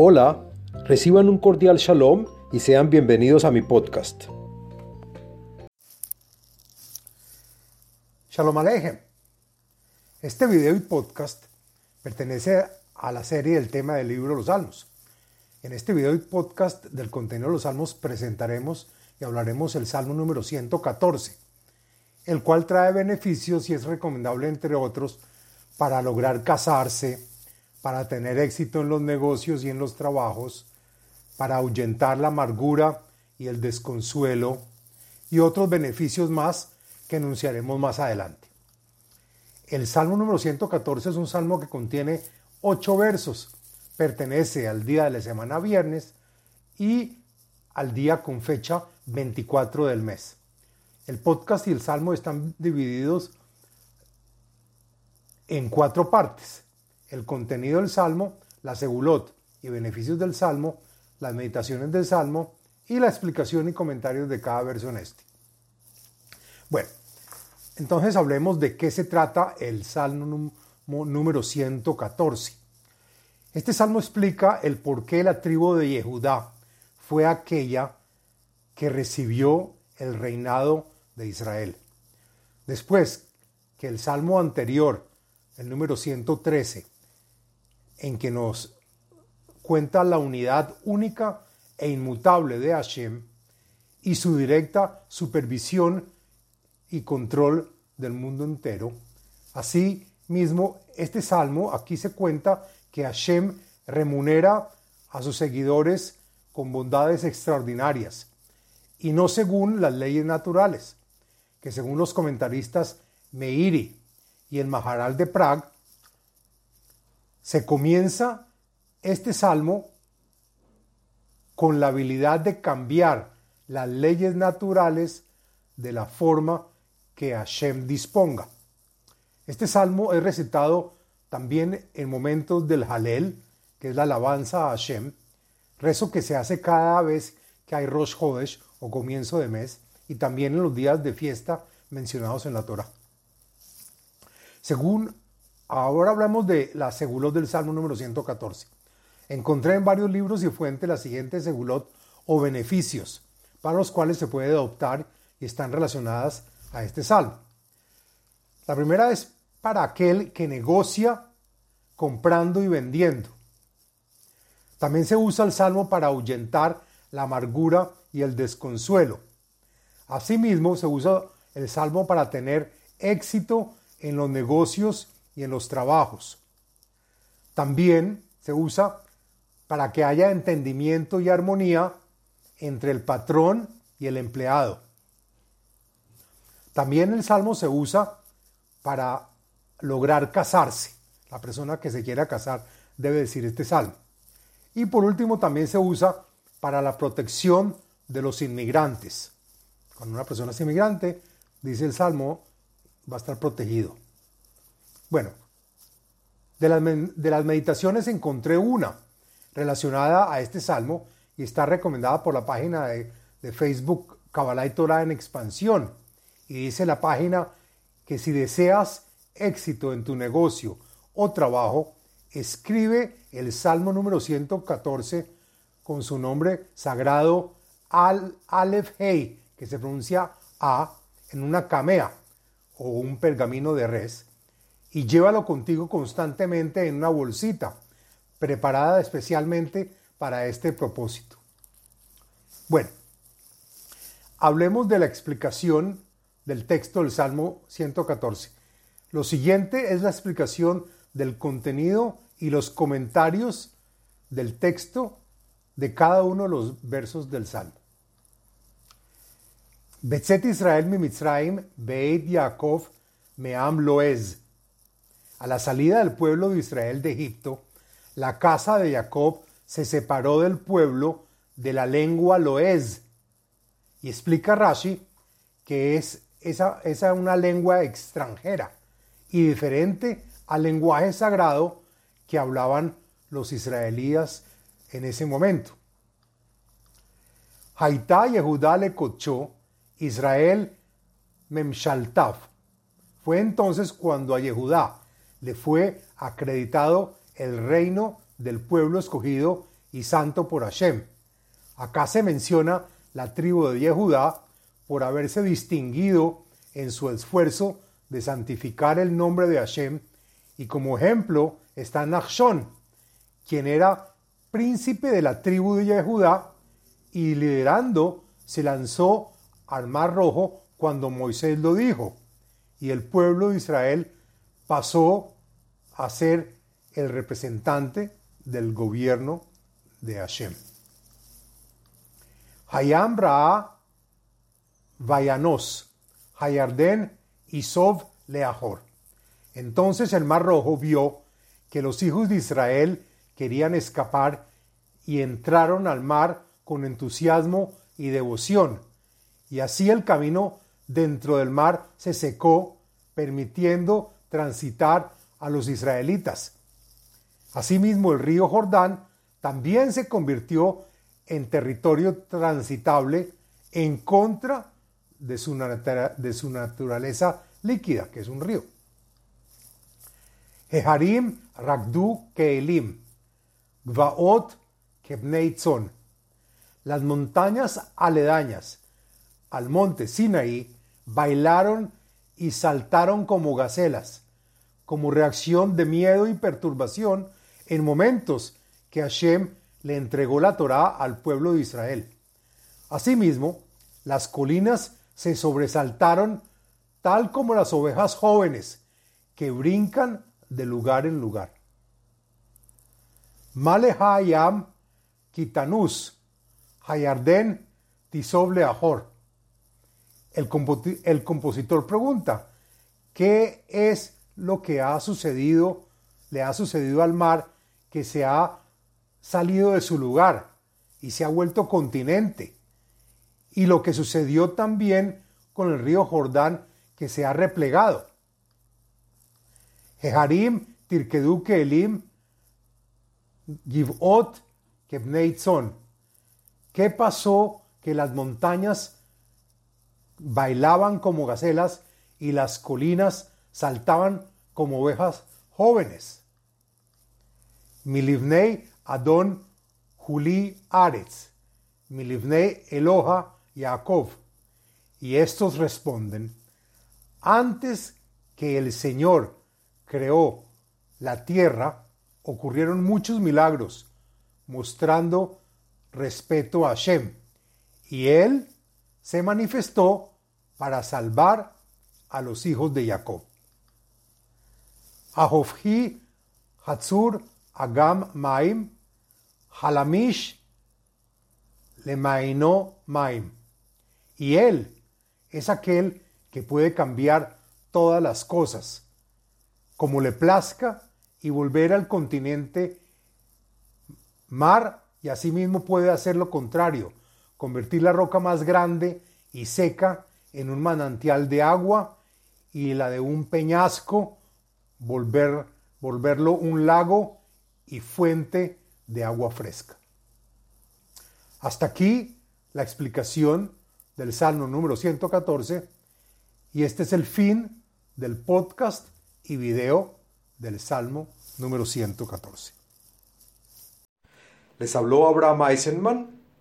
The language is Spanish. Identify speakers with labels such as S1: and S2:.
S1: Hola, reciban un cordial shalom y sean bienvenidos a mi podcast.
S2: Shalom Alejem. Este video y podcast pertenece a la serie del tema del libro Los Salmos. En este video y podcast del contenido de los Salmos presentaremos y hablaremos el Salmo número 114, el cual trae beneficios y es recomendable, entre otros, para lograr casarse, para tener éxito en los negocios y en los trabajos, para ahuyentar la amargura y el desconsuelo y otros beneficios más que enunciaremos más adelante. El Salmo número 114 es un salmo que contiene ocho versos, pertenece al día de la semana viernes y al día con fecha 24 del mes. El podcast y el salmo están divididos en cuatro partes el contenido del Salmo, la segulot y beneficios del Salmo, las meditaciones del Salmo y la explicación y comentarios de cada verso en este. Bueno, entonces hablemos de qué se trata el Salmo número 114. Este salmo explica el por qué la tribu de Yehudá fue aquella que recibió el reinado de Israel. Después que el salmo anterior, el número 113, en que nos cuenta la unidad única e inmutable de Hashem y su directa supervisión y control del mundo entero. Así mismo, este salmo aquí se cuenta que Hashem remunera a sus seguidores con bondades extraordinarias y no según las leyes naturales, que según los comentaristas Meiri y el Maharal de Prague se comienza este salmo con la habilidad de cambiar las leyes naturales de la forma que Hashem disponga. Este salmo es recitado también en momentos del Halel, que es la alabanza a Hashem, rezo que se hace cada vez que hay Rosh Hodesh o comienzo de mes, y también en los días de fiesta mencionados en la Torah. Según Ahora hablamos de la segulot del Salmo número 114. Encontré en varios libros y fuentes la siguiente segulot o beneficios para los cuales se puede adoptar y están relacionadas a este salmo. La primera es para aquel que negocia comprando y vendiendo. También se usa el salmo para ahuyentar la amargura y el desconsuelo. Asimismo, se usa el salmo para tener éxito en los negocios y en los trabajos. También se usa para que haya entendimiento y armonía entre el patrón y el empleado. También el salmo se usa para lograr casarse. La persona que se quiera casar debe decir este salmo. Y por último también se usa para la protección de los inmigrantes. Cuando una persona es inmigrante, dice el salmo, va a estar protegido. Bueno, de las, meditaciones encontré una relacionada a este salmo y está recomendada por la página de, Facebook Kabbalah y Torah en expansión. Y dice la página que si deseas éxito en tu negocio o trabajo, escribe el Salmo número 114 con su nombre sagrado Al Aleph Hei, que se pronuncia A, en una camea o un pergamino de res, y llévalo contigo constantemente en una bolsita, preparada especialmente para este propósito. Bueno, hablemos de la explicación del texto del Salmo 114. Lo siguiente es la explicación del contenido y los comentarios del texto de cada uno de los versos del Salmo. Betzet Israel mi Mitzrayim, Beit Yaakov, Meam Loez. A la salida del pueblo de Israel de Egipto, la casa de Jacob se separó del pueblo de la lengua loez. Y explica Rashi que es esa, esa una lengua extranjera y diferente al lenguaje sagrado que hablaban los israelíes en ese momento. Haitá Yehudá le cochó Israel Memshaltaf. Fue entonces cuando a Yehudá le fue acreditado el reino del pueblo escogido y santo por Hashem. Acá se menciona la tribu de Yehudá por haberse distinguido en su esfuerzo de santificar el nombre de Hashem y como ejemplo está Nachshon, quien era príncipe de la tribu de Yehudá y liderando se lanzó al Mar Rojo cuando Moisés lo dijo y el pueblo de Israel pasó a ser el representante del gobierno de Hashem. Hayam Ra'a Vayanos, Hayarden y Sov Leahor. Entonces el Mar Rojo vio que los hijos de Israel querían escapar y entraron al mar con entusiasmo y devoción. Y así el camino dentro del mar se secó, permitiendo transitar a los israelitas. Asimismo, el río Jordán también se convirtió en territorio transitable en contra de su, naturaleza líquida, que es un río. Jeharim Ragdu Keelim, Gvaot Kebneitzon. Las montañas aledañas al monte Sinaí bailaron y saltaron como gacelas, como reacción de miedo y perturbación en momentos que Hashem le entregó la Torá al pueblo de Israel. Asimismo, las colinas se sobresaltaron tal como las ovejas jóvenes que brincan de lugar en lugar. Malehayam Kitanus, Hayarden Tisoble Ahor. El, compositor pregunta, ¿qué es lo que ha sucedido, le ha sucedido al mar que se ha salido de su lugar y se ha vuelto continente? Y lo que sucedió también con el río Jordán que se ha replegado. Jeharim, Tirkedu, Keelim, Givot, Kebneitzon. ¿Qué pasó que las montañas bailaban como gacelas y las colinas saltaban como ovejas jóvenes? Milivnei Adon Juli Aretz, Milivnei Eloha Yaakov. Y estos responden, antes que el Señor creó la tierra, ocurrieron muchos milagros, mostrando respeto a Hashem, y él se manifestó para salvar a los hijos de Jacob. Ahofhi Hatzur Agam Maim Halamish Lemaino Maim. Y él es aquel que puede cambiar todas las cosas, como le plazca, y volver al continente mar, y asimismo puede hacer lo contrario, convertir la roca más grande y seca en un manantial de agua y la de un peñasco volver, volverlo un lago y fuente de agua fresca. Hasta aquí la explicación del Salmo número 114 y este es el fin del podcast y video del Salmo número 114.
S1: Les habló Abraham Eisenman,